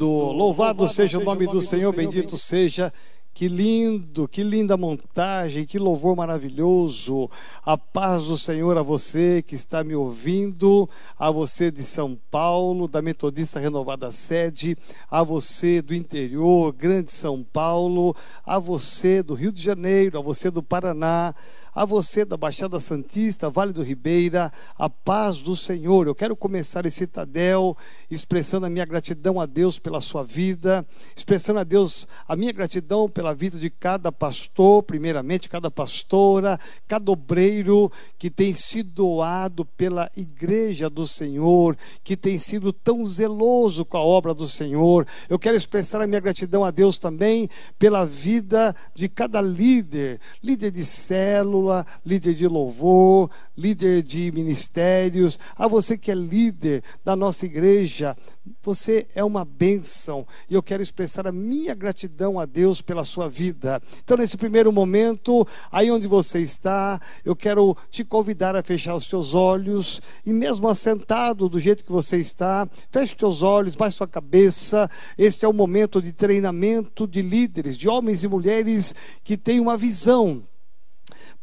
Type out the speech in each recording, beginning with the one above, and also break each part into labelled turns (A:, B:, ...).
A: Louvado seja o nome do Senhor, bendito seja. Que lindo, que linda montagem, que louvor maravilhoso. A paz do Senhor a você que está me ouvindo, a você de São Paulo, da Metodista Renovada Sede, a você do interior, Grande São Paulo, a você do Rio de Janeiro, a você do Paraná, a você da Baixada Santista, Vale do Ribeira, a paz do Senhor. Eu quero começar esse Tadel expressando a minha gratidão a Deus pela sua vida, expressando a Deus a minha gratidão pela vida de cada pastor, primeiramente cada pastora, cada obreiro que tem sido doado pela igreja do Senhor, que tem sido tão zeloso com a obra do Senhor. Eu quero expressar a minha gratidão a Deus também pela vida de cada líder, líder de célula, célula, líder de louvor, líder de ministérios, a você que é líder da nossa igreja, você é uma bênção e eu quero expressar a minha gratidão a Deus pela sua vida. Então, nesse primeiro momento, aí onde você está, eu quero te convidar a fechar os seus olhos e, mesmo assentado do jeito que você está, feche os seus olhos, baixe sua cabeça. Este é o momento de treinamento de líderes, de homens e mulheres que têm uma visão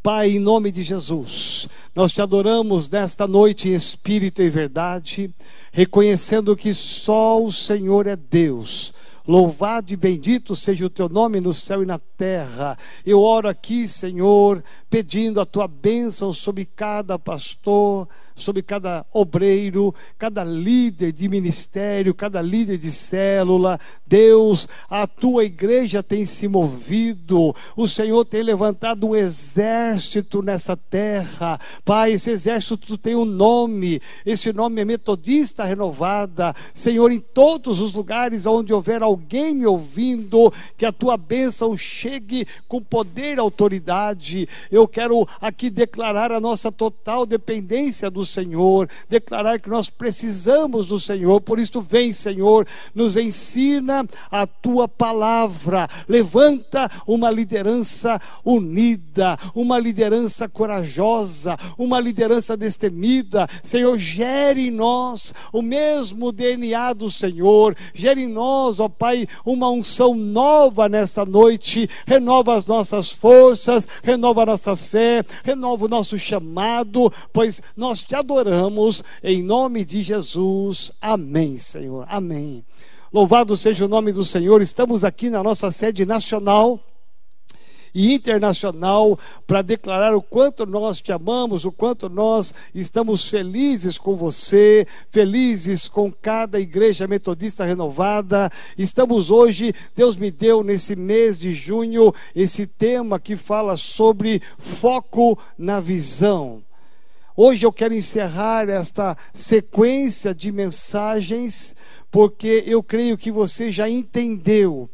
A: Pai, em nome de Jesus, nós te adoramos nesta noite em espírito e verdade, reconhecendo que só o Senhor é Deus. Louvado e bendito seja o teu nome no céu e na terra. Eu oro aqui, Senhor, pedindo a tua bênção sobre cada pastor, sobre cada obreiro, cada líder de ministério, cada líder de célula. Deus, a tua igreja tem se movido, o Senhor tem levantado um exército nessa terra. Pai, esse exército tem um nome, esse nome é Metodista Renovada. Senhor, em todos os lugares onde houver alguém me ouvindo, que a tua bênção chegue com poder e autoridade. Eu quero aqui declarar a nossa total dependência do Senhor, declarar que nós precisamos do Senhor. Por isso, vem, Senhor, nos ensina a tua palavra. Levanta uma liderança unida, uma liderança corajosa, uma liderança destemida. Senhor, gere em nós o mesmo DNA do Senhor. Gere em nós, ó Pai, uma unção nova nesta noite. Renova as nossas forças, renova a nossa fé, renova o nosso chamado, pois nós te adoramos em nome de Jesus. Amém, Senhor. Amém. Louvado seja o nome do Senhor. Estamos aqui na nossa sede nacional e internacional para declarar o quanto nós te amamos, o quanto nós estamos felizes com você, felizes com cada igreja metodista renovada. Estamos hoje, Deus me deu nesse mês de junho esse tema que fala sobre foco na visão. Hoje eu quero encerrar esta sequência de mensagens, porque eu creio que você já entendeu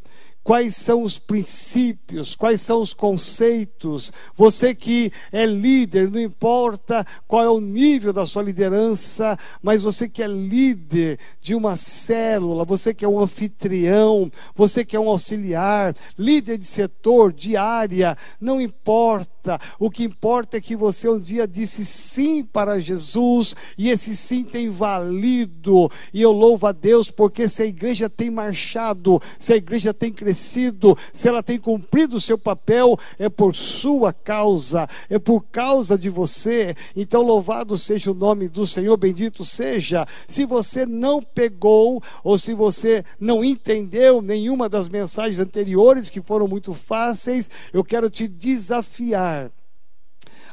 A: quais são os princípios, quais são os conceitos. Você que é líder, não importa qual é o nível da sua liderança, mas você que é líder de uma célula, você que é um anfitrião, você que é um auxiliar, líder de setor, de área, não importa importa. O que importa é que você um dia disse sim para Jesus e esse sim tem valido. E eu louvo a Deus porque se a igreja tem marchado, se a igreja tem crescido, se ela tem cumprido o seu papel, é por sua causa, é por causa de você. Então, louvado seja o nome do Senhor, bendito seja. Se você não pegou ou se você não entendeu nenhuma das mensagens anteriores que foram muito fáceis, eu quero te desafiar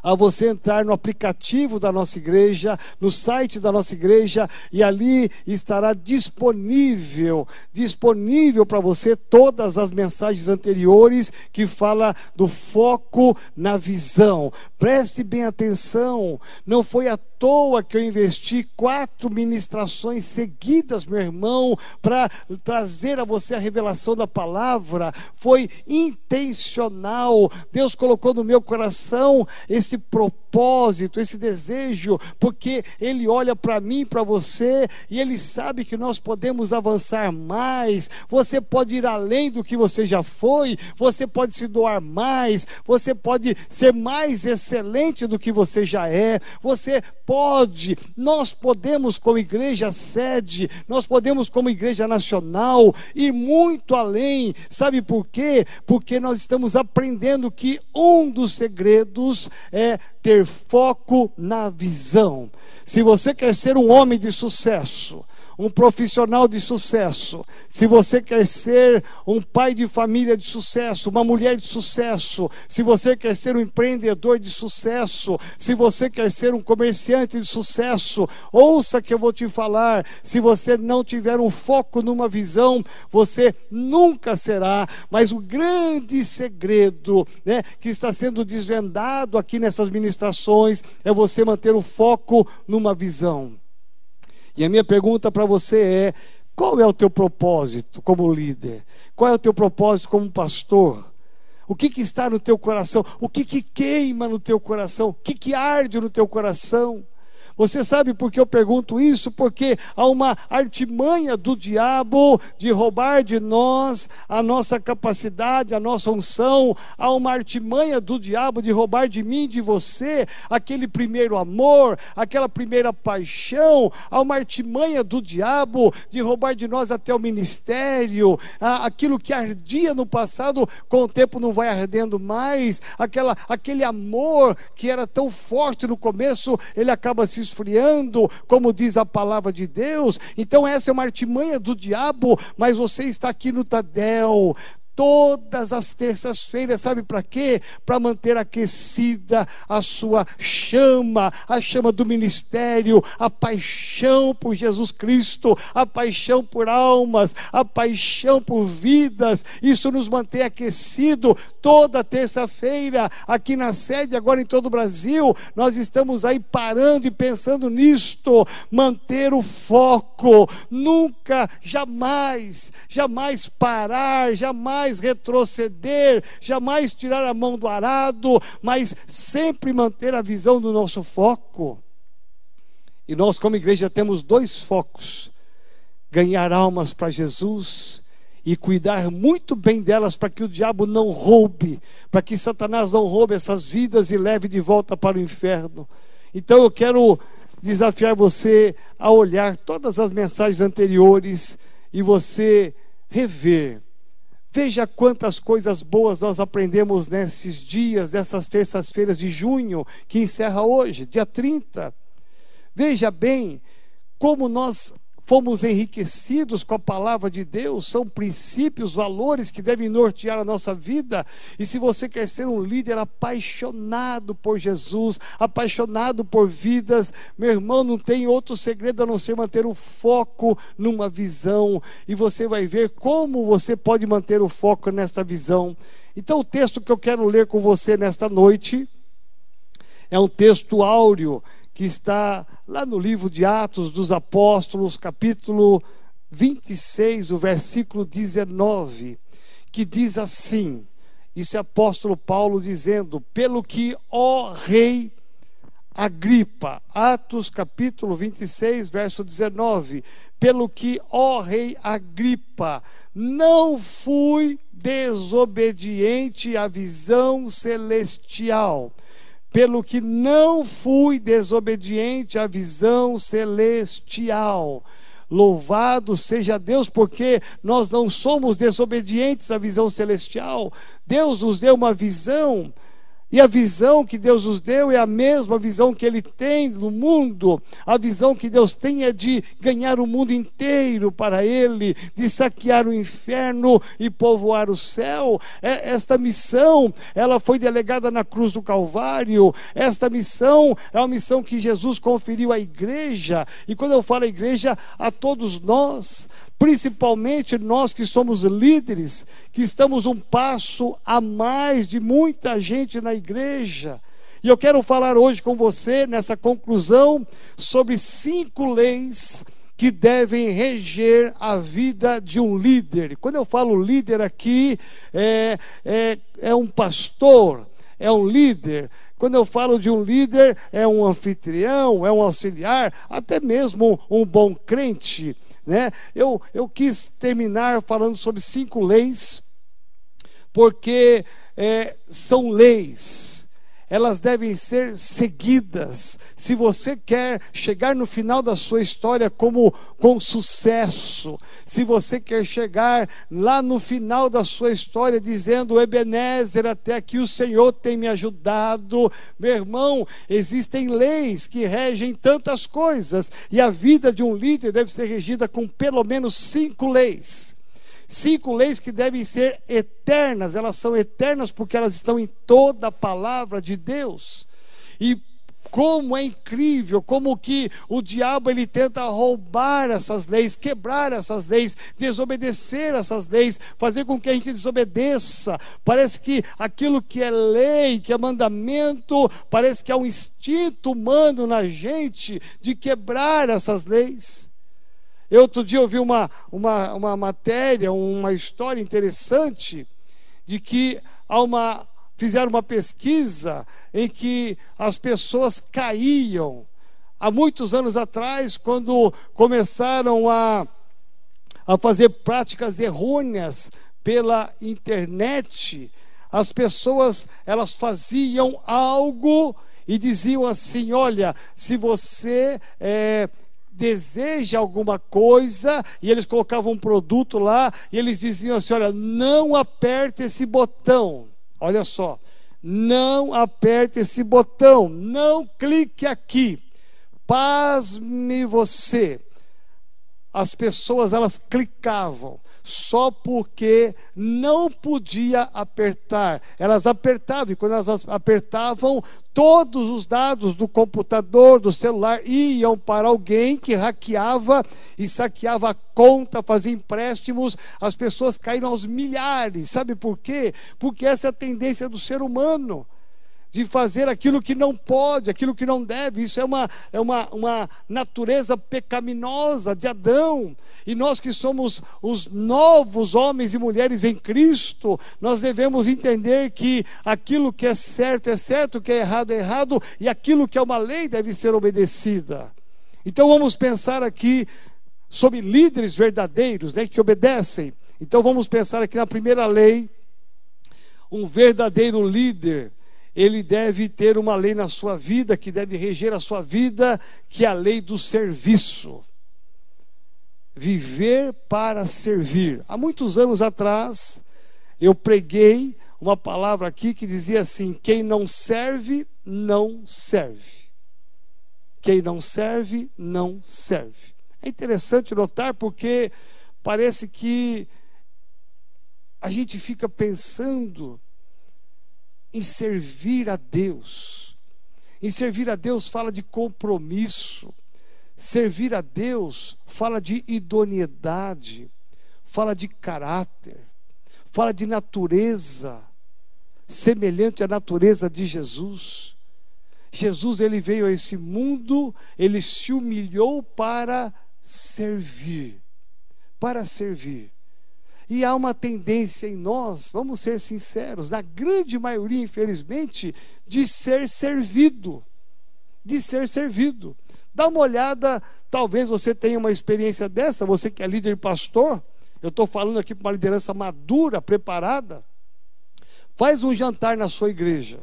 A: a você entrar no aplicativo da nossa igreja, no site da nossa igreja, e ali estará disponível, disponível para você todas as mensagens anteriores que fala do foco na visão. Preste bem atenção, não foi a toa que eu investi quatro ministrações seguidas, meu irmão, para trazer a você a revelação da palavra. Foi intencional. Deus colocou no meu coração esse esse propósito, esse desejo, porque Ele olha para mim, para você, e Ele sabe que nós podemos avançar mais. Você pode ir além do que você já foi, você pode se doar mais, você pode ser mais excelente do que você já é, você pode, nós podemos, como igreja sede, nós podemos, como igreja nacional, ir muito além. Sabe por quê? Porque nós estamos aprendendo que um dos segredos é ter foco na visão. Se você quer ser um homem de sucesso, um profissional de sucesso, se você quer ser um pai de família de sucesso, uma mulher de sucesso, se você quer ser um empreendedor de sucesso, se você quer ser um comerciante de sucesso, ouça que eu vou te falar. Se você não tiver um foco numa visão, você nunca será. Mas o grande segredo né, que está sendo desvendado aqui nessas ministrações é você manter o foco numa visão. E a minha pergunta para você é: qual é o teu propósito como líder? Qual é o teu propósito como pastor? O que, que está no teu coração? O que, que queima no teu coração? O que, que arde no teu coração? Você sabe por que eu pergunto isso? Porque há uma artimanha do diabo de roubar de nós a nossa capacidade, a nossa unção. Há uma artimanha do diabo de roubar de mim, de você, aquele primeiro amor, aquela primeira paixão. Há uma artimanha do diabo de roubar de nós até o ministério. Aquilo que ardia no passado, com o tempo não vai ardendo mais. Aquela, aquele amor que era tão forte no começo, ele acaba se esfriando, como diz a palavra de Deus. Então, essa é uma artimanha do diabo, mas você está aqui no Tadel, todas as terças-feiras, sabe para quê? Para manter aquecida a sua chama, a chama do ministério, a paixão por Jesus Cristo, a paixão por almas, a paixão por vidas. Isso nos mantém aquecido toda terça-feira aqui na sede, agora em todo o Brasil. Nós estamos aí parando e pensando nisto, manter o foco, nunca, jamais, jamais parar, jamais jamais retroceder, jamais tirar a mão do arado, mas sempre manter a visão do nosso foco. E nós, como igreja, temos dois focos: ganhar almas para Jesus e cuidar muito bem delas para que o diabo não roube, para que Satanás não roube essas vidas e leve de volta para o inferno. Então eu quero desafiar você a olhar todas as mensagens anteriores e você rever Veja quantas coisas boas nós aprendemos nesses dias, nessas terças-feiras de junho, que encerra hoje, dia 30. Veja bem como nós fomos enriquecidos com a palavra de Deus, são princípios, valores que devem nortear a nossa vida. E se você quer ser um líder apaixonado por Jesus, apaixonado por vidas, meu irmão, não tem outro segredo a não ser manter o foco numa visão. E você vai ver como você pode manter o foco nesta visão. Então, o texto que eu quero ler com você nesta noite é um texto áureo que está lá no livro de Atos dos Apóstolos, capítulo 26, o versículo 19, que diz assim: Isso é apóstolo Paulo dizendo: Pelo que, ó Rei Agripa, Atos capítulo 26, verso 19: Pelo que, ó Rei Agripa, não fui desobediente à visão celestial pelo que não fui desobediente à visão celestial. Louvado seja Deus, porque nós não somos desobedientes à visão celestial. Deus nos deu uma visão e a visão que Deus nos deu é a mesma visão que Ele tem do mundo. A visão que Deus tem é de ganhar o mundo inteiro para Ele, de saquear o inferno e povoar o céu. É, esta missão, ela foi delegada na cruz do Calvário. Esta missão é uma missão que Jesus conferiu à igreja. E quando eu falo igreja, a todos nós, principalmente nós que somos líderes, que estamos um passo a mais de muita gente na igreja. E eu quero falar hoje com você, nessa conclusão, sobre cinco leis que devem reger a vida de um líder. Quando eu falo líder aqui, é, é, é um pastor, é um líder. quando eu falo de um líder, é um anfitrião, é um auxiliar, até mesmo um, bom crente. Né? Eu, eu quis terminar falando sobre cinco leis, porque é, são leis elas devem ser seguidas. Se você quer chegar no final da sua história como com sucesso, se você quer chegar lá no final da sua história dizendo Ebenezer, até aqui o Senhor tem me ajudado, meu irmão, existem leis que regem tantas coisas e a vida de um líder deve ser regida com pelo menos cinco leis. Cinco leis que devem ser eternas, elas são eternas porque elas estão em toda a palavra de Deus. E como é incrível, como que o diabo ele tenta roubar essas leis, quebrar essas leis, desobedecer essas leis, fazer com que a gente desobedeça. Parece que aquilo que é lei, que é mandamento, parece que é um instinto humano na gente de quebrar essas leis. Eu outro dia ouvi uma, uma, uma matéria, uma história interessante, de que há uma, fizeram uma pesquisa em que as pessoas caíam. Há muitos anos atrás, quando começaram a, a fazer práticas errôneas pela internet, as pessoas elas faziam algo e diziam assim: olha, se você é, deseja alguma coisa, e eles colocavam um produto lá, e eles diziam assim: olha, não aperte esse botão. Olha só, não aperte esse botão, não clique aqui. Pasme você. As pessoas elas clicavam só porque não podia apertar. Elas apertavam, e quando elas apertavam, todos os dados do computador, do celular, iam para alguém que hackeava e saqueava a conta, fazia empréstimos, as pessoas caíram aos milhares. Sabe por quê? Porque essa é a tendência do ser humano de fazer aquilo que não pode, aquilo que não deve. Isso é uma, é uma, uma natureza pecaminosa de Adão. E nós que somos os novos homens e mulheres em Cristo, nós devemos entender que aquilo que é certo é certo, o que é errado é errado, e aquilo que é uma lei deve ser obedecida. Então vamos pensar aqui sobre líderes verdadeiros, né, que obedecem. Então vamos pensar aqui na primeira lei, um verdadeiro líder ele deve ter uma lei na sua vida, que deve reger a sua vida, que é a lei do serviço. Viver para servir. Há muitos anos atrás, eu preguei uma palavra aqui que dizia assim: quem não serve, não serve. Quem não serve, não serve. É interessante notar porque parece que a gente fica pensando em servir a Deus. Em servir a Deus fala de compromisso. Servir a Deus fala de idoneidade, fala de caráter, fala de natureza, semelhante à natureza de Jesus. Jesus ele veio a esse mundo, ele se humilhou para servir, para servir. E há uma tendência em nós, vamos ser sinceros, na grande maioria, infelizmente, de ser servido. De ser servido. Dá uma olhada, talvez você tenha uma experiência dessa, você que é líder pastor, eu estou falando aqui para uma liderança madura, preparada. Faz um jantar na sua igreja.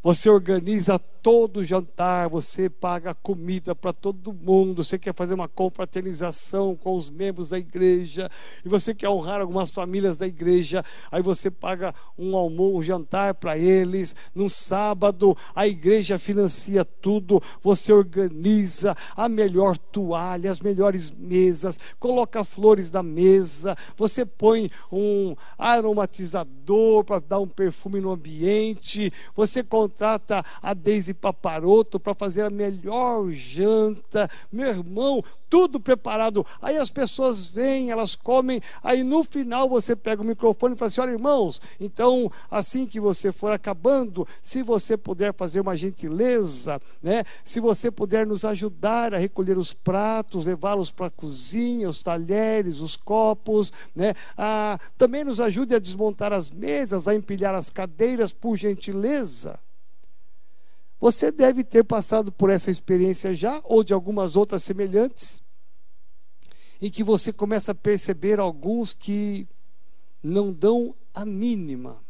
A: Você organiza todo o jantar, você paga comida para todo mundo, você quer fazer uma confraternização com os membros da igreja, e você quer honrar algumas famílias da igreja, aí você paga um almoço, um jantar para eles. No sábado, a igreja financia tudo, você organiza a melhor toalha, as melhores mesas, coloca flores na mesa, você põe um aromatizador para dar um perfume no ambiente, você contrata a Daisy paparoto para fazer a melhor janta. Meu irmão, tudo preparado. Aí as pessoas vêm, elas comem. Aí no final você pega o microfone e fala assim: olha, irmãos, então assim que você for acabando, se você puder fazer uma gentileza, né? Se você puder nos ajudar a recolher os pratos, levá-los para a cozinha, os talheres, os copos, né? Ah, também nos ajude a desmontar as mesas, a empilhar as cadeiras, por gentileza. Você deve ter passado por essa experiência já, ou de algumas outras semelhantes, em que você começa a perceber alguns que não dão a mínima,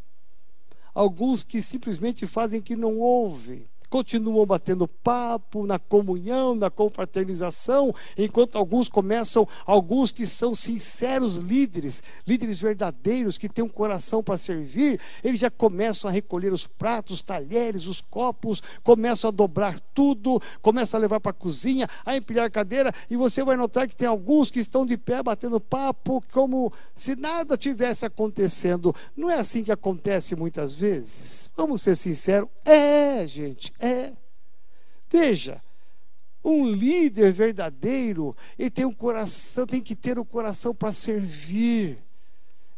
A: alguns que simplesmente fazem que não ouvem, continuam batendo papo na comunhão, na confraternização, enquanto alguns começam, alguns que são sinceros líderes, líderes verdadeiros que têm um coração para servir, eles já começam a recolher os pratos, os talheres, os copos, começam a dobrar tudo, começam a levar para a cozinha, a empilhar cadeira, e você vai notar que tem alguns que estão de pé batendo papo como se nada tivesse acontecendo. Não é assim que acontece muitas vezes? Vamos ser sinceros, é, gente, é. Veja, um líder verdadeiro, ele tem um coração, tem que ter o um coração para servir.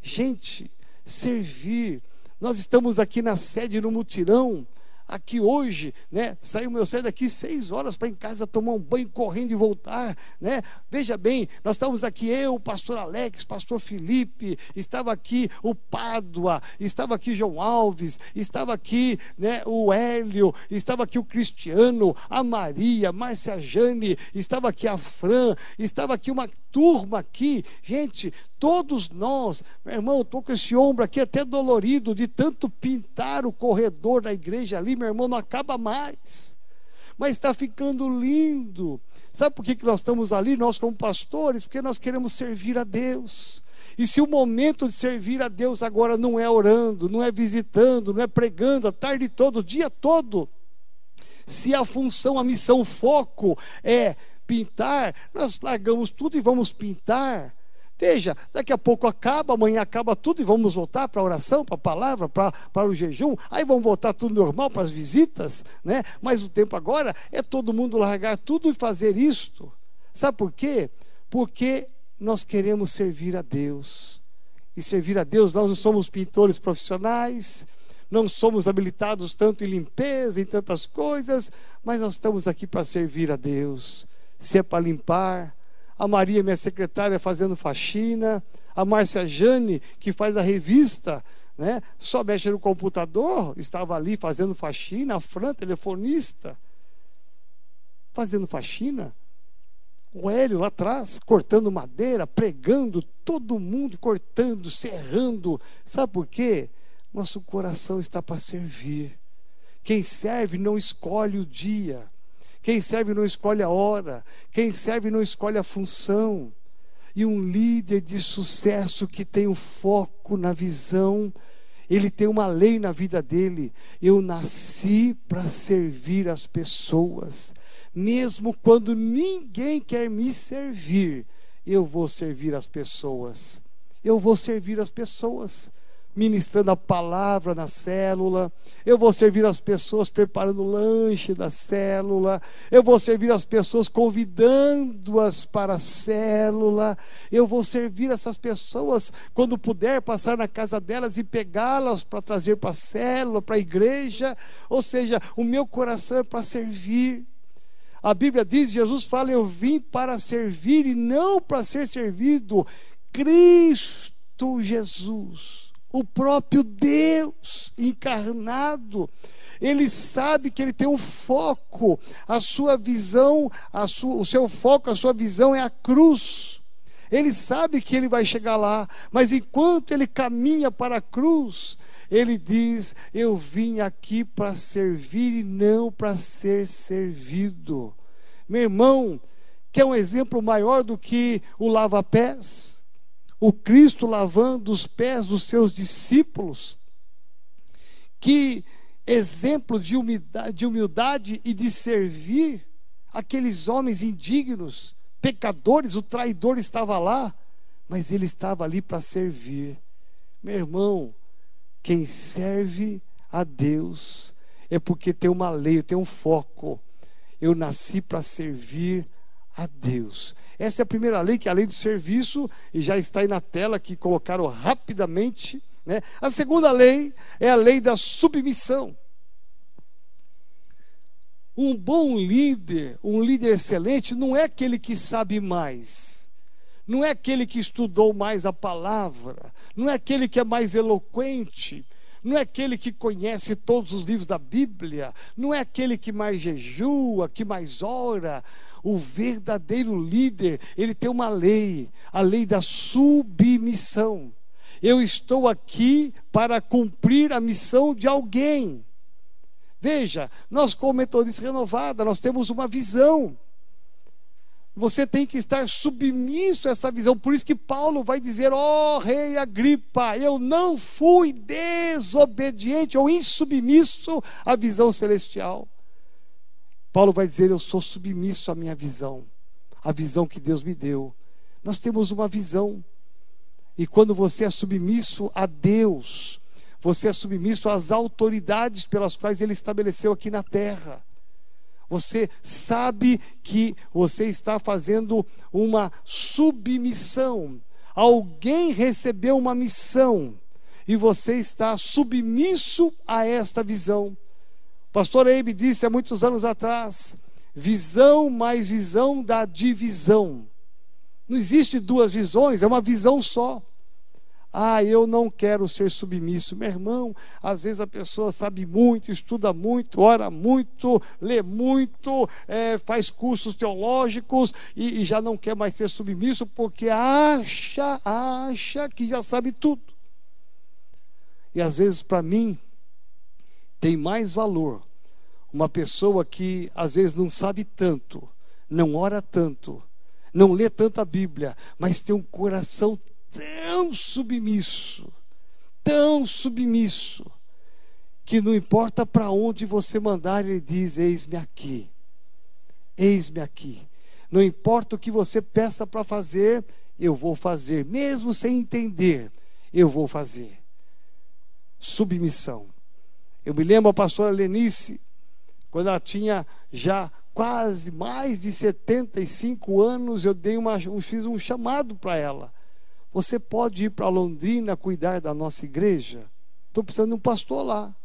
A: Gente, servir. Nós estamos aqui na sede no mutirão aqui hoje, né? Saiu meu sair daqui seis horas para em casa tomar um banho correndo e voltar, né? Veja bem, nós estamos aqui eu, o pastor Alex, pastor Felipe, estava aqui o Pádua, estava aqui João Alves, estava aqui, né, o Hélio, estava aqui o Cristiano, a Maria, Márcia Jane, estava aqui a Fran, estava aqui uma turma aqui, gente, todos nós, meu irmão, estou com esse ombro aqui até dolorido de tanto pintar o corredor da igreja ali, meu irmão, não acaba mais. Mas está ficando lindo. Sabe por que, que nós estamos ali, nós como pastores? Porque nós queremos servir a Deus. E se o momento de servir a Deus agora não é orando, não é visitando, não é pregando a tarde toda, o dia todo, se a função, a missão, o foco é pintar, nós largamos tudo e vamos pintar. Veja, daqui a pouco acaba, amanhã acaba tudo e vamos voltar para a oração, para a palavra, para, o jejum. Aí vamos voltar tudo normal para as visitas, né? Mas o tempo agora é todo mundo largar tudo e fazer isto. Sabe por quê? Porque nós queremos servir a Deus. E servir a Deus, nós não somos pintores profissionais, não somos habilitados tanto em limpeza, em tantas coisas, mas nós estamos aqui para servir a Deus. Se é para limpar, a Maria, minha secretária, fazendo faxina, a Márcia Jane, que faz a revista, né? só mexe no computador, estava ali fazendo faxina, a Fran, telefonista, fazendo faxina. O Hélio lá atrás, cortando madeira, pregando, todo mundo cortando, serrando. Sabe por quê? Nosso coração está para servir. Quem serve não escolhe o dia. Quem serve não escolhe a hora, quem serve não escolhe a função. E um líder de sucesso que tem o um foco na visão, ele tem uma lei na vida dele. Eu nasci para servir as pessoas, mesmo quando ninguém quer me servir, eu vou servir as pessoas. Eu vou servir as pessoas ministrando a palavra na célula, eu vou servir as pessoas preparando o lanche da célula, eu vou servir as pessoas convidando-as para a célula, eu vou servir essas pessoas quando puder passar na casa delas e pegá-las para trazer para a célula, para a igreja, ou seja, o meu coração é para servir. A Bíblia diz, Jesus fala, eu vim para servir e não para ser servido. Cristo Jesus o próprio Deus encarnado. Ele sabe que ele tem um foco, a sua visão, a sua, o seu foco, a sua visão é a cruz. Ele sabe que ele vai chegar lá, mas enquanto ele caminha para a cruz, ele diz: Eu vim aqui para servir e não para ser servido. Meu irmão, quer um exemplo maior do que o lava-pés? O Cristo lavando os pés dos seus discípulos. Que exemplo de humildade, de humildade e de servir aqueles homens indignos, pecadores, o traidor estava lá, mas ele estava ali para servir. Meu irmão, quem serve a Deus é porque tem uma lei, tem um foco. Eu nasci para servir a Deus. Essa é a primeira lei, que é a lei do serviço, e já está aí na tela que colocaram rapidamente. Né? A segunda lei é a lei da submissão. Um bom líder, um líder excelente, não é aquele que sabe mais, não é aquele que estudou mais a palavra, não é aquele que é mais eloquente, não é aquele que conhece todos os livros da Bíblia, não é aquele que mais jejua, que mais ora. O verdadeiro líder, ele tem uma lei, a lei da submissão. Eu estou aqui para cumprir a missão de alguém. Veja, nós como metodista renovada, nós temos uma visão. Você tem que estar submisso a essa visão. Por isso que Paulo vai dizer: Ó oh, rei Agripa, eu não fui desobediente ou insubmisso à visão celestial. Paulo vai dizer: Eu sou submisso à minha visão, à visão que Deus me deu. Nós temos uma visão. E quando você é submisso a Deus, você é submisso às autoridades pelas quais Ele estabeleceu aqui na terra. Você sabe que você está fazendo uma submissão. Alguém recebeu uma missão e você está submisso a esta visão. Pastor Eibe disse há muitos anos atrás: visão mais visão da divisão. Não existe duas visões, é uma visão só. Ah, eu não quero ser submisso. Meu irmão, às vezes a pessoa sabe muito, estuda muito, ora muito, lê muito, é, faz cursos teológicos e, e já não quer mais ser submisso porque acha, acha que já sabe tudo. E às vezes, para mim, tem mais valor uma pessoa que às vezes não sabe tanto, não ora tanto, não lê tanta Bíblia, mas tem um coração tão submisso, tão submisso, que não importa para onde você mandar, ele diz: Eis-me aqui, eis-me aqui. Não importa o que você peça para fazer, eu vou fazer, mesmo sem entender, eu vou fazer. Submissão. Eu me lembro a pastora Lenice, quando ela tinha já quase mais de 75 anos, eu dei uma, fiz um chamado para ela. Você pode ir para Londrina cuidar da nossa igreja? Estou precisando de um pastor lá.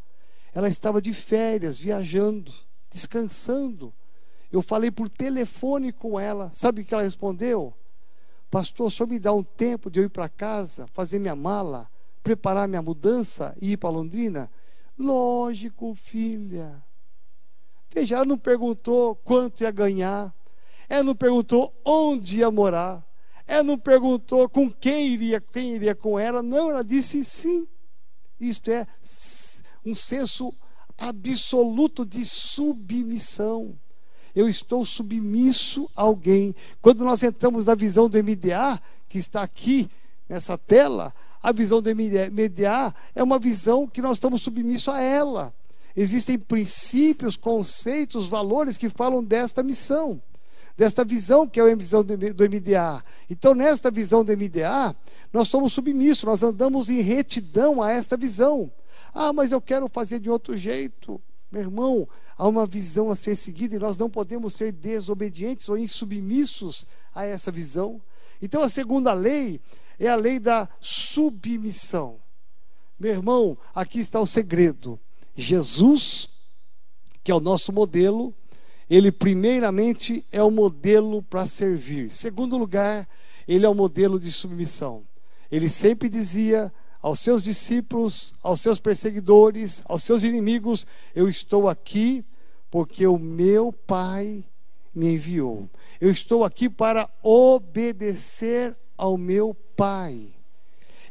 A: Ela estava de férias, viajando, descansando. Eu falei por telefone com ela. Sabe o que ela respondeu? Pastor, só me dá um tempo de eu ir para casa, fazer minha mala, preparar minha mudança e ir para Londrina? Lógico, filha. Veja, ela não perguntou quanto ia ganhar, ela não perguntou onde ia morar, ela não perguntou com quem iria, quem iria com ela, não, ela disse sim. Isto é um senso absoluto de submissão. Eu estou submisso a alguém. Quando nós entramos na visão do MDA, que está aqui nessa tela, a visão do MDA é uma visão que nós estamos submissos a ela. Existem princípios, conceitos, valores que falam desta missão desta visão que é a visão do MDA. Então, nesta visão do MDA, nós somos submissos, nós andamos em retidão a esta visão. Ah, mas eu quero fazer de outro jeito. Meu irmão, há uma visão a ser seguida e nós não podemos ser desobedientes ou insubmissos a essa visão. Então, a segunda lei é a lei da submissão. Meu irmão, aqui está o segredo. Jesus, que é o nosso modelo, ele primeiramente é o modelo para servir. Segundo lugar, ele é o modelo de submissão. Ele sempre dizia aos seus discípulos, aos seus perseguidores, aos seus inimigos: Eu estou aqui porque o meu Pai me enviou. Eu estou aqui para obedecer ao meu Pai.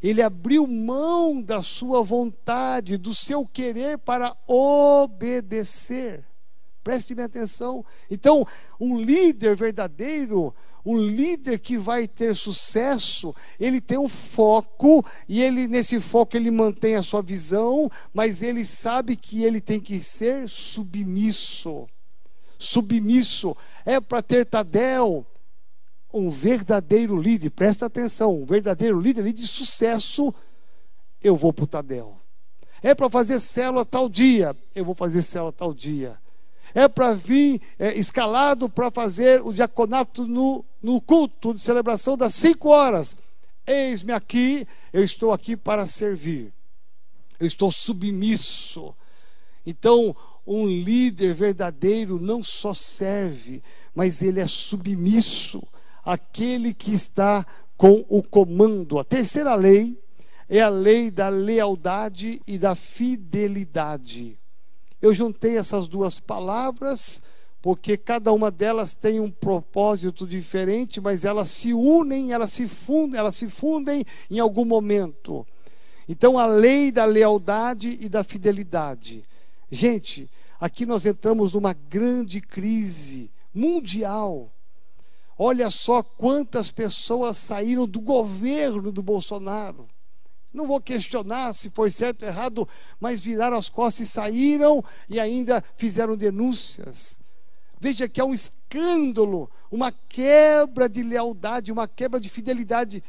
A: Ele abriu mão da sua vontade, do seu querer para obedecer. Preste bem atenção. Então, um líder verdadeiro, um líder que vai ter sucesso, ele tem um foco e ele nesse foco ele mantém a sua visão, mas ele sabe que ele tem que ser submisso. Submisso é para ter Tadel, um verdadeiro líder, presta atenção, um verdadeiro líder, de sucesso, eu vou para o Tadel. É para fazer célula tal dia, eu vou fazer célula tal dia é para vir é, escalado para fazer o diaconato no, no culto de celebração das cinco horas. Eis-me aqui, eu estou aqui para servir. Eu estou submisso. Então, um líder verdadeiro não só serve, mas ele é submisso àquele que está com o comando. A terceira lei é a lei da lealdade e da fidelidade. Eu juntei essas duas palavras porque cada uma delas tem um propósito diferente, mas elas se unem, elas se fundem, elas se fundem em algum momento. Então, a lei da lealdade e da fidelidade. Gente, aqui nós entramos numa grande crise mundial. Olha só quantas pessoas saíram do governo do Bolsonaro. Não vou questionar se foi certo ou errado, mas viraram as costas e saíram e ainda fizeram denúncias. Veja que é um escândalo, uma quebra de lealdade, uma quebra de fidelidade.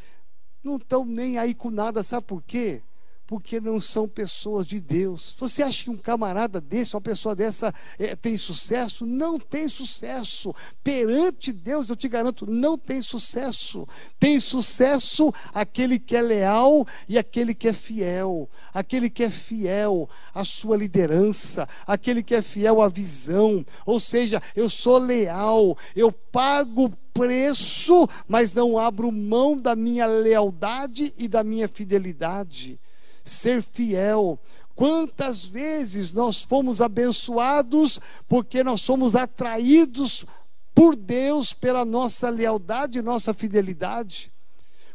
A: Não estão nem aí com nada, sabe por quê? Porque não são pessoas de Deus. Você acha que um camarada desse, uma pessoa dessa, é, tem sucesso? Não tem sucesso. Perante Deus, eu te garanto, não tem sucesso. Tem sucesso aquele que é leal e aquele que é fiel. Aquele que é fiel à sua liderança, aquele que é fiel à visão. Ou seja, eu sou leal, eu pago preço, mas não abro mão da minha lealdade e da minha fidelidade ser fiel. Quantas vezes nós fomos abençoados porque nós somos atraídos por Deus pela nossa lealdade e nossa fidelidade.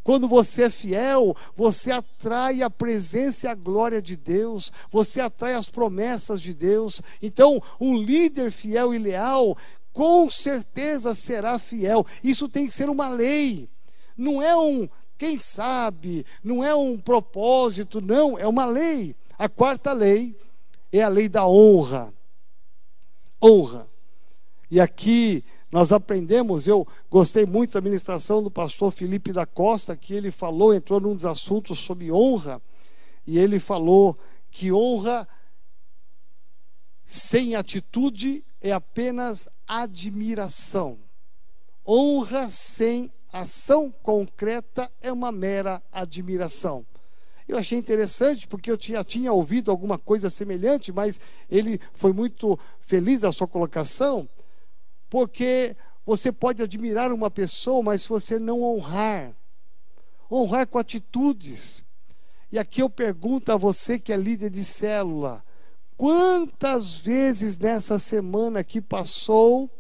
A: Quando você é fiel, você atrai a presença e a glória de Deus, você atrai as promessas de Deus. Então, um líder fiel e leal, com certeza será fiel. Isso tem que ser uma lei. Não é um quem sabe, não é um propósito, não, é uma lei. A quarta lei é a lei da honra. Honra. E aqui nós aprendemos, eu gostei muito da ministração do pastor Felipe da Costa, que ele falou, entrou num dos assuntos sobre honra, e ele falou que honra sem atitude é apenas admiração. Honra sem ação concreta é uma mera admiração. Eu achei interessante porque eu tinha, tinha ouvido alguma coisa semelhante, mas ele foi muito feliz da sua colocação, porque você pode admirar uma pessoa, mas se você não honrar, honrar com atitudes. E aqui eu pergunto a você que é líder de célula: quantas vezes nessa semana que passou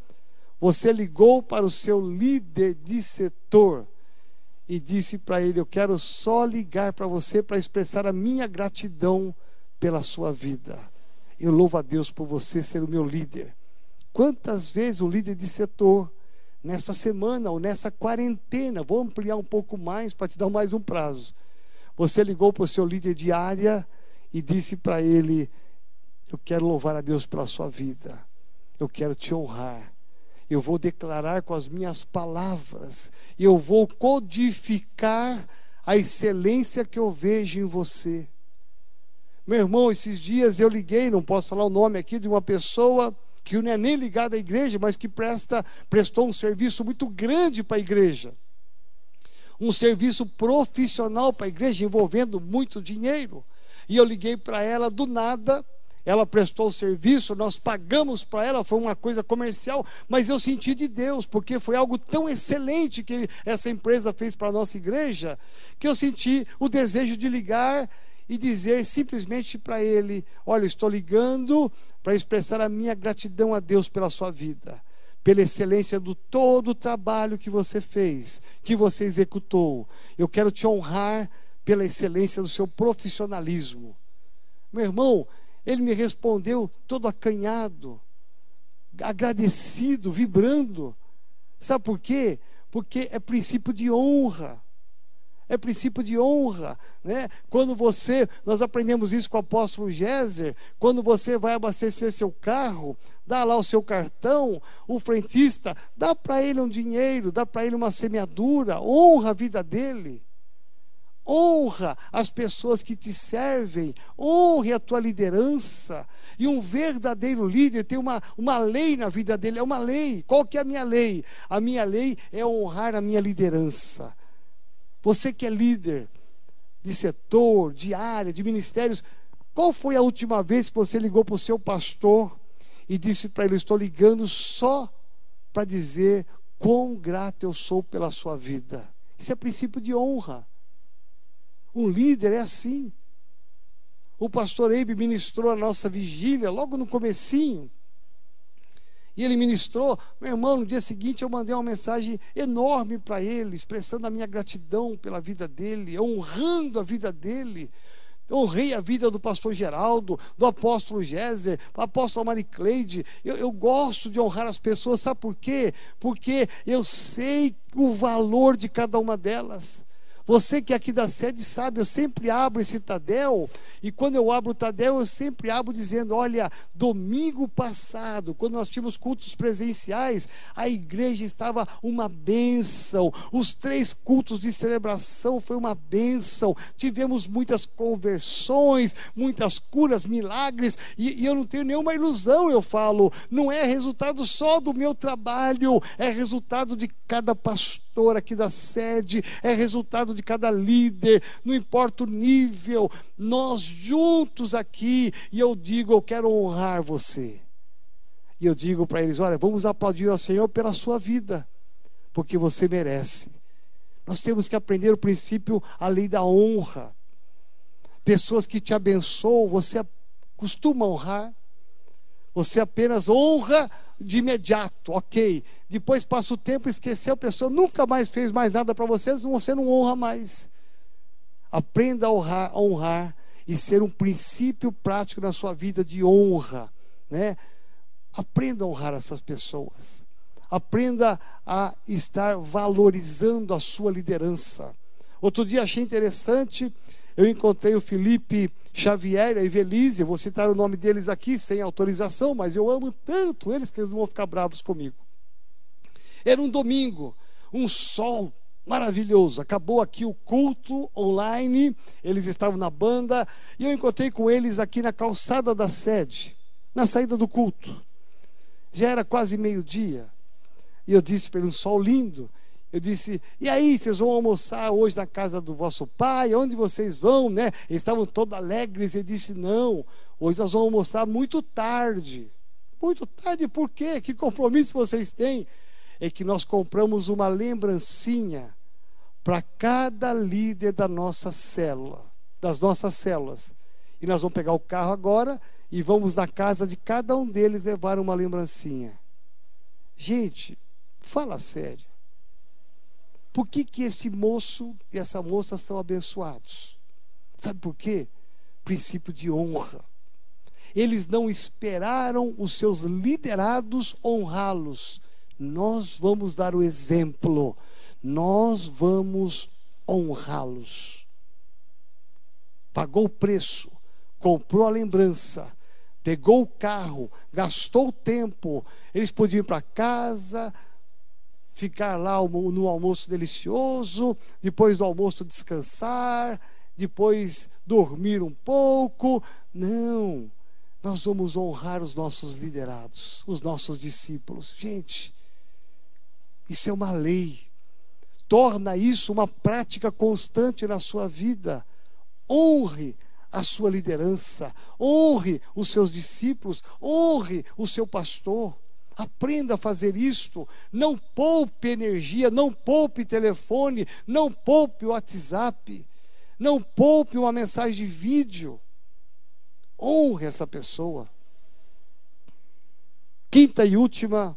A: você ligou para o seu líder de setor e disse para ele: Eu quero só ligar para você para expressar a minha gratidão pela sua vida. Eu louvo a Deus por você ser o meu líder. Quantas vezes o líder de setor, nessa semana ou nessa quarentena, vou ampliar um pouco mais para te dar mais um prazo. Você ligou para o seu líder de área e disse para ele: Eu quero louvar a Deus pela sua vida. Eu quero te honrar eu vou declarar com as minhas palavras, eu vou codificar a excelência que eu vejo em você. Meu irmão, esses dias eu liguei, não posso falar o nome aqui, de uma pessoa que não é nem ligada à igreja, mas que presta, prestou um serviço muito grande para a igreja. Um serviço profissional para a igreja, envolvendo muito dinheiro. E eu liguei para ela do nada, ela prestou o serviço, nós pagamos para ela, foi uma coisa comercial, mas eu senti de Deus, porque foi algo tão excelente que essa empresa fez para a nossa igreja, que eu senti o desejo de ligar e dizer simplesmente para ele: Olha, estou ligando para expressar a minha gratidão a Deus pela sua vida, pela excelência do todo o trabalho que você fez, que você executou. Eu quero te honrar pela excelência do seu profissionalismo. Meu irmão, ele me respondeu todo acanhado, agradecido, vibrando. Sabe por quê? Porque é princípio de honra. É princípio de honra, né? Quando você, nós aprendemos isso com o apóstolo Géser, quando você vai abastecer seu carro, dá lá o seu cartão, o frentista, dá para ele um dinheiro, dá para ele uma semeadura, honra a vida dele. Honra as pessoas que te servem, honre a tua liderança. E um verdadeiro líder tem uma, uma lei na vida dele, é uma lei. Qual que é a minha lei? A minha lei é honrar a minha liderança. Você que é líder de setor, de área, de ministérios, qual foi a última vez que você ligou para o seu pastor e disse para ele: Estou ligando só para dizer quão grato eu sou pela sua vida? Isso é princípio de honra. Um líder é assim. O pastor Eibe ministrou a nossa vigília logo no comecinho. E ele ministrou, meu irmão, no dia seguinte eu mandei uma mensagem enorme para ele, expressando a minha gratidão pela vida dele, honrando a vida dele. Honrei a vida do pastor Geraldo, do apóstolo Géser, do apóstolo Maricleide. Eu, eu gosto de honrar as pessoas, sabe por quê? Porque eu sei o valor de cada uma delas. Você que é aqui da sede sabe, eu sempre abro esse Tadel, e quando eu abro o Tadel, eu sempre abro dizendo: olha, domingo passado, quando nós tínhamos cultos presenciais, a igreja estava uma bênção, os três cultos de celebração foi uma bênção, tivemos muitas conversões, muitas curas, milagres, e, e eu não tenho nenhuma ilusão, eu falo, não é resultado só do meu trabalho, é resultado de cada pastor aqui da sede, é resultado de cada líder, não importa o nível, nós juntos aqui, e eu digo, eu quero honrar você. E eu digo para eles: olha, vamos aplaudir ao Senhor pela sua vida, porque você merece. Nós temos que aprender o princípio, a lei da honra. Pessoas que te abençoam, você costuma honrar. Você apenas honra de imediato, ok. Depois passa o tempo, esqueceu, a pessoa nunca mais fez mais nada para você, você não honra mais. Aprenda a honrar, a honrar e ser um princípio prático na sua vida de honra, né? Aprenda a honrar essas pessoas. Aprenda a estar valorizando a sua liderança. Outro dia achei interessante, eu encontrei o Felipe Xavier, a Evelise, vou citar o nome deles aqui sem autorização, mas eu amo tanto eles que eles não vão ficar bravos comigo. Era um domingo, um sol maravilhoso. Acabou aqui o culto online, eles estavam na banda, e eu encontrei com eles aqui na calçada da sede, na saída do culto. Já era quase meio-dia, e eu disse para ele: um sol lindo. Eu disse, e aí, vocês vão almoçar hoje na casa do vosso pai? Onde vocês vão, né? Eles estavam todos alegres. Ele disse, não, hoje nós vamos almoçar muito tarde. Muito tarde, por quê? Que compromisso vocês têm? É que nós compramos uma lembrancinha para cada líder da nossa célula, das nossas células. E nós vamos pegar o carro agora e vamos na casa de cada um deles levar uma lembrancinha. Gente, fala sério. Por que, que esse moço e essa moça são abençoados? Sabe por quê? Princípio de honra. Eles não esperaram os seus liderados honrá-los. Nós vamos dar o exemplo. Nós vamos honrá-los. Pagou o preço, comprou a lembrança, pegou o carro, gastou o tempo. Eles podiam ir para casa, ficar lá no almoço delicioso, depois do almoço descansar, depois dormir um pouco. Não, nós vamos honrar os nossos liderados, os nossos discípulos. Gente, isso é uma lei. Torna isso uma prática constante na sua vida. Honre a sua liderança, honre os seus discípulos, honre o seu pastor. Aprenda a fazer isto. Não poupe energia, não poupe telefone, não poupe WhatsApp, não poupe uma mensagem de vídeo. Honre essa pessoa. Quinta e última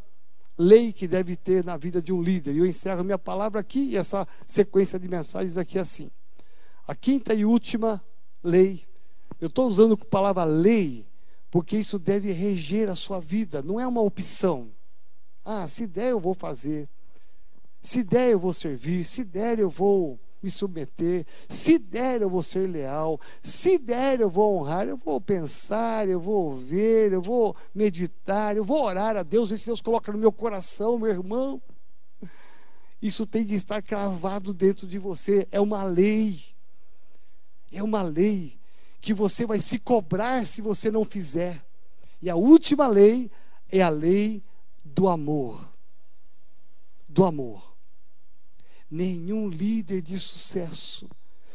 A: lei que deve ter na vida de um líder. E eu encerro minha palavra aqui e essa sequência de mensagens aqui assim. A quinta e última lei. Eu estou usando a palavra lei porque isso deve reger a sua vida, não é uma opção. Ah, se der eu vou fazer, se der eu vou servir, se der eu vou me submeter, se der eu vou ser leal, se der eu vou honrar, eu vou pensar, eu vou ver, eu vou meditar, eu vou orar a Deus, esse Deus coloca no meu coração, meu irmão. Isso tem que estar cravado dentro de você, é uma lei. É uma lei que você vai se cobrar se você não fizer. E a última lei é a lei do amor. Do amor. Nenhum líder de sucesso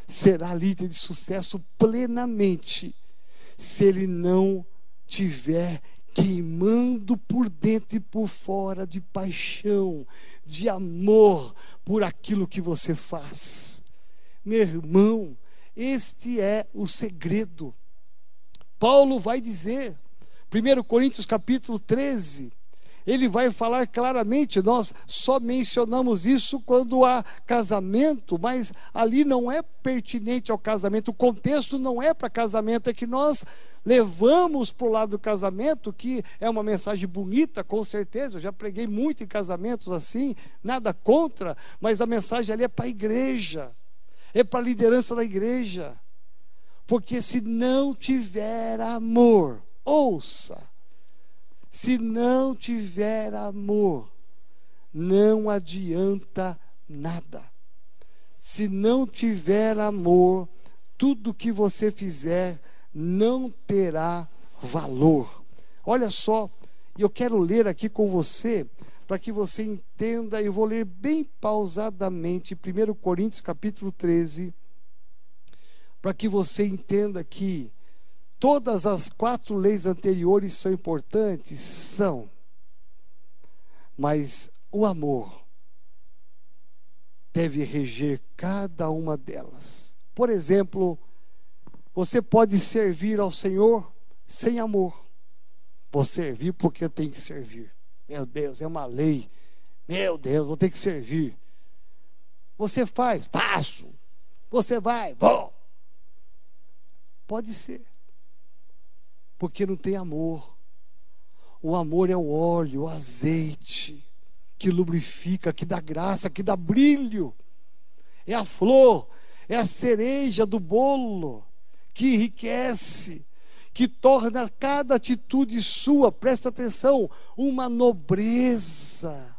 A: será líder de sucesso plenamente se ele não tiver queimando por dentro e por fora de paixão, de amor por aquilo que você faz. Meu irmão, Este é o segredo. Paulo vai dizer, 1 Coríntios capítulo 13, ele vai falar claramente, nós só mencionamos isso quando há casamento, mas ali não é pertinente ao casamento, o contexto não é para casamento, é que nós levamos para o lado do casamento, que é uma mensagem bonita, com certeza, eu já preguei muito em casamentos assim, nada contra, mas a mensagem ali é para a igreja, é para a liderança da igreja, porque se não tiver amor, ouça, se não tiver amor, não adianta nada. Se não tiver amor, tudo que você fizer não terá valor. Olha só, eu quero ler aqui com você para que você entenda, eu vou ler bem pausadamente 1 Coríntios capítulo 13, para que você entenda que Todas as quatro leis anteriores são importantes? São. Mas o amor deve reger cada uma delas. Por exemplo, você pode servir ao Senhor sem amor. Vou servir porque eu tenho que servir. Meu Deus, é uma lei. Meu Deus, vou ter que servir. Você faz, faço. Você vai, vou. Pode ser porque não tem amor. O amor é o óleo, o azeite, que lubrifica, que dá graça, que dá brilho. É a flor, é a cereja do bolo, que enriquece, que torna cada atitude sua, presta atenção, uma nobreza.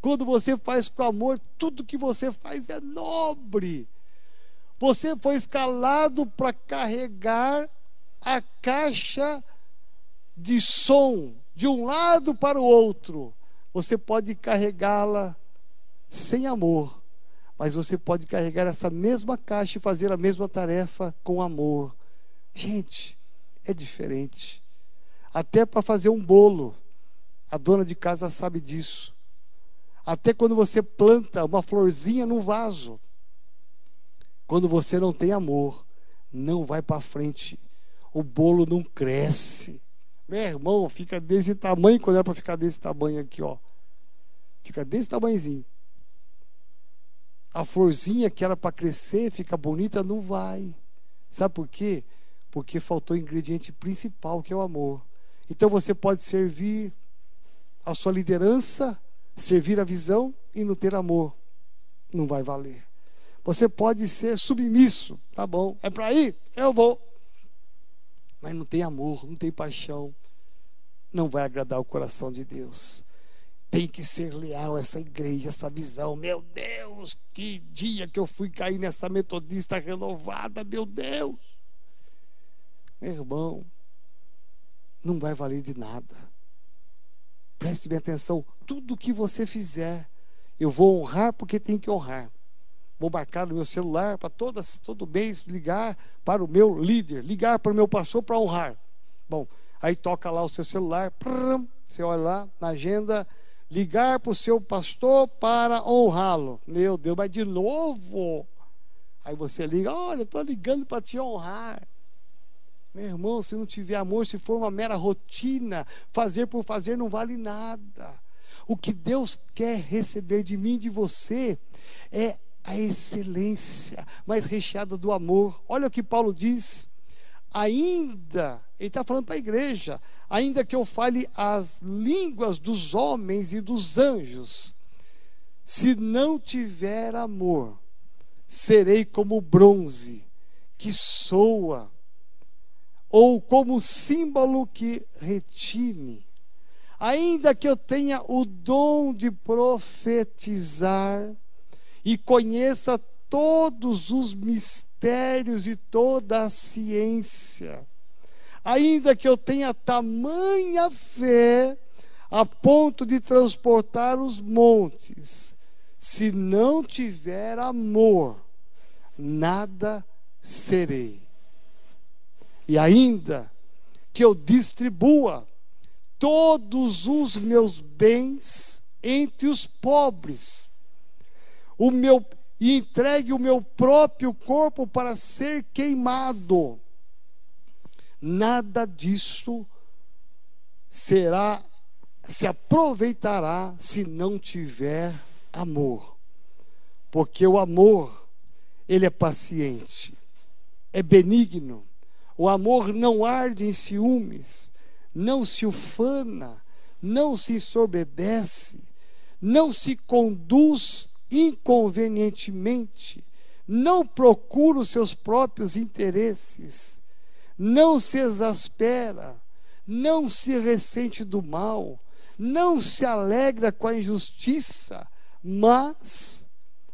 A: Quando você faz com amor, tudo que você faz é nobre. Você foi escalado para carregar a caixa de som de um lado para o outro. Você pode carregá-la sem amor, mas você pode carregar essa mesma caixa e fazer a mesma tarefa com amor. Gente, é diferente. Até para fazer um bolo, a dona de casa sabe disso. Até quando você planta uma florzinha no vaso, quando você não tem amor, não vai para frente o bolo não cresce. Meu irmão, fica desse tamanho quando era para ficar desse tamanho aqui, ó. Fica desse tamanhozinho. A florzinha que era para crescer, fica bonita, não vai. Sabe por quê? Porque faltou o ingrediente principal, que é o amor. Então você pode servir a sua liderança, servir a visão e não ter amor. Não vai valer. Você pode ser submisso, tá bom? É para ir? Eu vou mas não tem amor, não tem paixão, não vai agradar o coração de Deus. Tem que ser leal a essa igreja, essa visão. Meu Deus, que dia que eu fui cair nessa metodista renovada, meu Deus. Meu irmão, não vai valer de nada. Preste bem atenção, tudo que você fizer, eu vou honrar porque tem que honrar vou marcar no meu celular para todas, todo mês ligar para o meu líder, ligar para o meu pastor para honrar. Bom, aí toca lá o seu celular, você olha lá na agenda, ligar para o seu pastor para honrá-lo. Meu Deus, mas de novo? Aí você liga, olha, estou ligando para te honrar. Meu irmão, se não tiver amor, se for uma mera rotina, fazer por fazer não vale nada. O que Deus quer receber de mim de você é a excelência, mas recheada do amor. Olha o que Paulo diz. Ainda, ele está falando para a igreja, ainda que eu fale as línguas dos homens e dos anjos, se não tiver amor, serei como bronze que soa, ou como símbolo que retine. Ainda que eu tenha o dom de profetizar, e conheça todos os mistérios e toda a ciência. Ainda que eu tenha tamanha fé a ponto de transportar os montes, se não tiver amor, nada serei. E ainda que eu distribua todos os meus bens entre os pobres, o meu e entregue o meu próprio corpo para ser queimado. Nada disso será se aproveitará se não tiver amor. Porque o amor, ele é paciente, é benigno. O amor não arde em ciúmes, não se ufana, não se ensoberbece, não se conduz inconvenientemente, não procura os seus próprios interesses, não se exaspera, não se ressente do mal, não se alegra com a injustiça, mas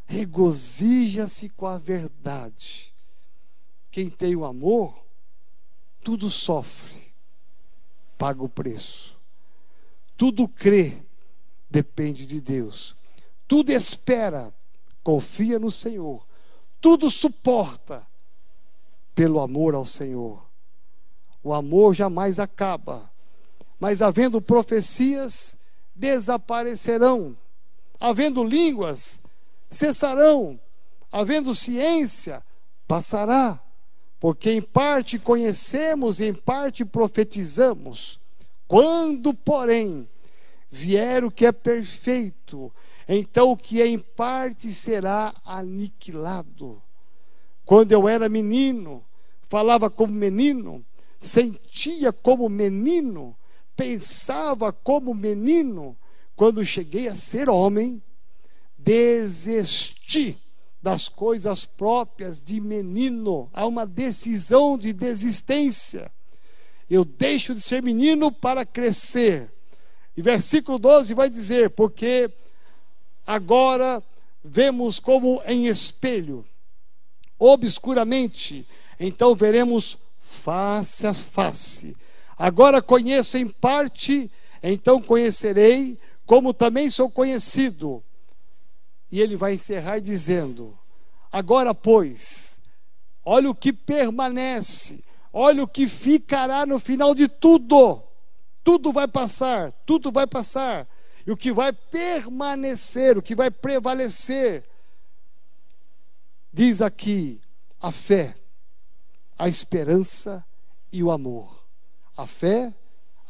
A: regozija-se com a verdade. Quem tem o amor, tudo sofre, paga o preço. Tudo crê, depende de Deus. Tudo espera, confia no Senhor. Tudo suporta, pelo amor ao Senhor. O amor jamais acaba mas havendo profecias, desaparecerão, havendo línguas, cessarão, havendo ciência, passará, porque em parte conhecemos e em parte profetizamos. Quando, porém, vier o que é perfeito, então o que é em parte será aniquilado. Quando eu era menino, falava como menino, sentia como menino, pensava como menino, quando cheguei a ser homem, desisti das coisas próprias de menino. Há uma decisão de desistência. Eu deixo de ser menino para crescer. E versículo 12 vai dizer: Porque agora vemos como em espelho, obscuramente, então veremos face a face. Agora conheço em parte, então conhecerei, como também sou conhecido. E ele vai encerrar dizendo: Agora, pois, olha o que permanece, olha o que ficará no final de tudo. Tudo vai passar, tudo vai passar. E o que vai permanecer, o que vai prevalecer, diz aqui a fé, a esperança e o amor a fé,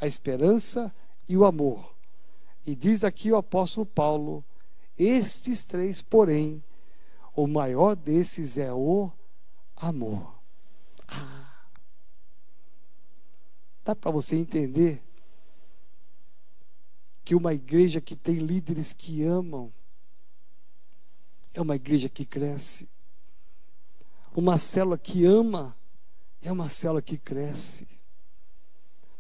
A: a esperança e o amor. E diz aqui o apóstolo Paulo: estes três, porém, o maior desses é o amor. Ah. Dá para você entender que uma igreja que tem líderes que amam é uma igreja que cresce. Uma célula que ama é uma célula que cresce.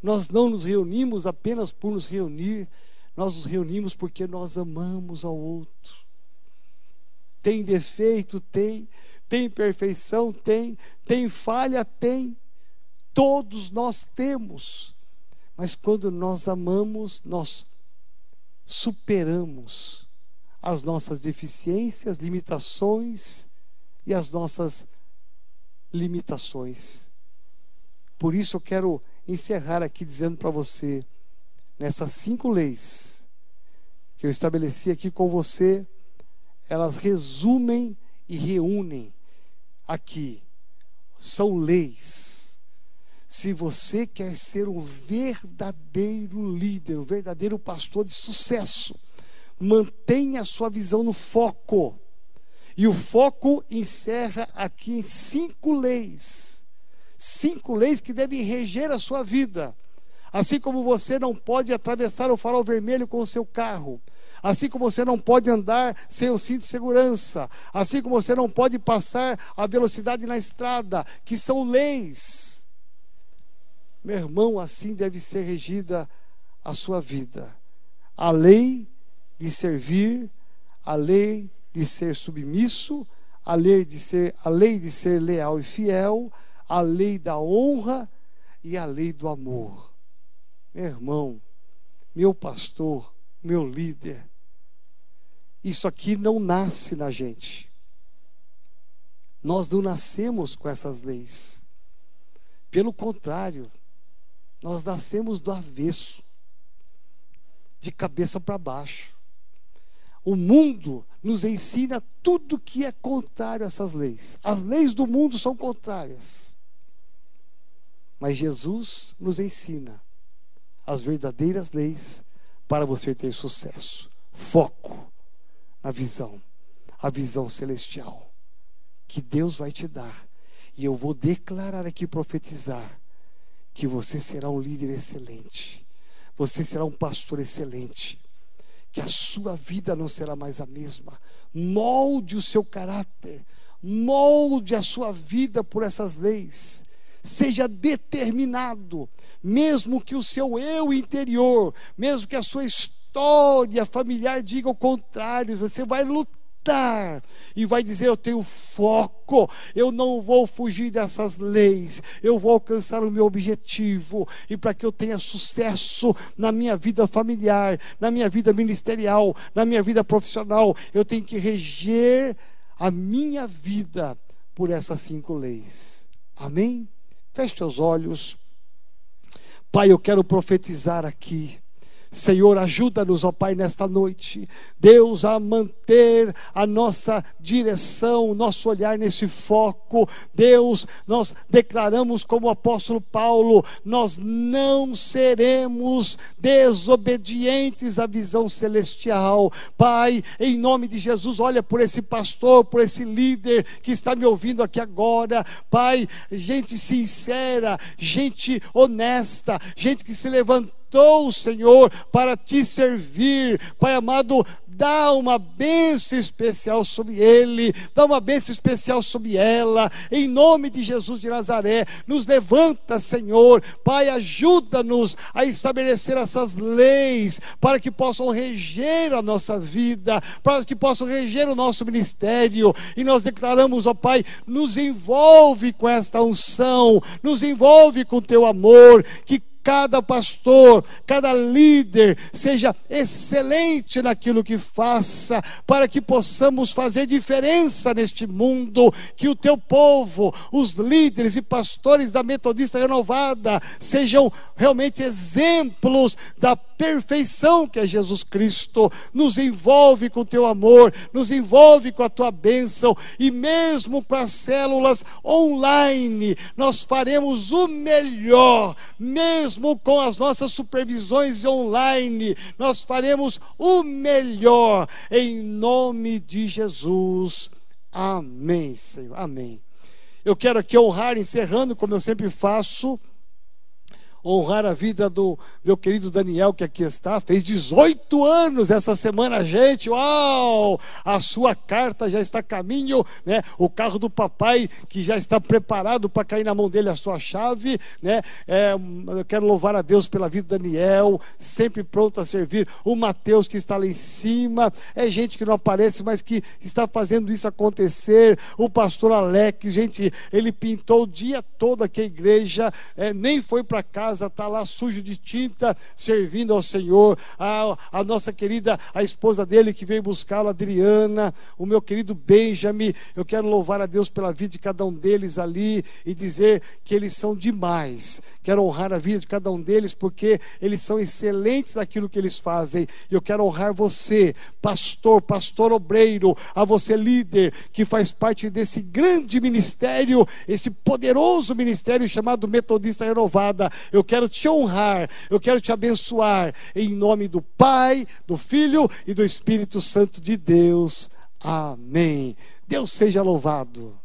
A: Nós não nos reunimos apenas por nos reunir, nós nos reunimos porque nós amamos ao outro. Tem defeito? Tem. Tem perfeição? Tem. Tem falha? Tem. Todos nós temos. Mas quando nós amamos, nós superamos as nossas deficiências, limitações e as nossas limitações. Por isso eu quero encerrar aqui dizendo para você, nessas cinco leis que eu estabeleci aqui com você, elas resumem e reúnem aqui. São leis. Se você quer ser um verdadeiro líder, um verdadeiro pastor de sucesso, mantenha a sua visão no foco. E o foco encerra aqui em cinco leis cinco leis que devem reger a sua vida. Assim como você não pode atravessar o farol vermelho com o seu carro. Assim como você não pode andar sem o cinto de segurança. Assim como você não pode passar a velocidade na estrada, que são leis. Meu irmão, assim deve ser regida a sua vida. A lei de servir, a lei de ser submisso, a lei de ser, a lei de ser leal e fiel, a lei da honra e a lei do amor. Meu irmão, meu pastor, meu líder, isso aqui não nasce na gente. Nós não nascemos com essas leis. Pelo contrário, nós nascemos do avesso, de cabeça para baixo. o mundo nos ensina tudo que é contrário a essas leis. As leis do mundo são contrárias. Mas Jesus nos ensina as verdadeiras leis para você ter sucesso. Foco na visão, a visão celestial que Deus vai te dar. E eu vou declarar aqui, profetizar, que você será um líder excelente, você será um pastor excelente, que a sua vida não será mais a mesma. Molde o seu caráter, molde a sua vida por essas leis. Seja determinado, mesmo que o seu eu interior, mesmo que a sua história familiar diga o contrário, você vai lutar e vai dizer: Eu tenho foco, eu não vou fugir dessas leis, eu vou alcançar o meu objetivo. E para que eu tenha sucesso na minha vida familiar, na minha vida ministerial, na minha vida profissional, eu tenho que reger a minha vida por essas cinco leis. Amém? Feche os olhos. Pai, eu quero profetizar aqui Senhor, ajuda-nos, ó Pai, nesta noite. Deus, a manter a nossa direção, o nosso olhar nesse foco. Deus, nós declaramos como o apóstolo Paulo: nós não seremos desobedientes à visão celestial. Pai, em nome de Jesus, olha por esse pastor, por esse líder que está me ouvindo aqui agora. Pai, gente sincera, gente honesta, gente que se levantou levantou, Senhor, para te servir. Pai amado, dá uma bênção especial sobre ele, dá uma bênção especial sobre ela, em nome de Jesus de Nazaré. Nos levanta, Senhor, Pai, ajuda-nos a estabelecer essas leis para que possam reger a nossa vida, para que possam reger o nosso ministério. E nós declaramos, ó Pai, nos envolve com esta unção, nos envolve com teu amor, que cada pastor, cada líder seja excelente naquilo que faça, para que possamos fazer diferença neste mundo, que o teu povo, os líderes e pastores da Metodista Renovada sejam realmente exemplos da perfeição que é Jesus Cristo. Nos envolve com o teu amor, nos envolve com a tua bênção e mesmo com as células online, nós faremos o melhor, mesmo mesmo com as nossas supervisões online, nós faremos o melhor, em nome de Jesus. Amém, Senhor. Amém. Eu quero aqui honrar, encerrando, como eu sempre faço honrar a vida do meu querido Daniel, que aqui está, fez 18 anos essa semana, gente. Uau! A sua carta já está a caminho, né? O carro do papai que já está preparado para cair na mão dele a sua chave, né? É, eu quero louvar a Deus pela vida do Daniel, sempre pronto a servir. O Mateus que está lá em cima, é gente que não aparece, mas que está fazendo isso acontecer. O pastor Alex, gente, ele pintou o dia todo aqui a igreja, é, nem foi para casa casa, está lá sujo de tinta, servindo ao Senhor. A, a nossa querida, a esposa dele que veio buscá-lo, Adriana, o meu querido Benjamin. Eu quero louvar a Deus pela vida de cada um deles ali e dizer que eles são demais. Quero honrar a vida de cada um deles porque eles são excelentes naquilo que eles fazem. Eu quero honrar você, pastor, pastor obreiro, a você líder que faz parte desse grande ministério, esse poderoso ministério chamado Metodista Renovada. Eu eu quero te honrar, eu quero te abençoar, em nome do Pai, do Filho e do Espírito Santo de Deus. Amém. Deus seja louvado.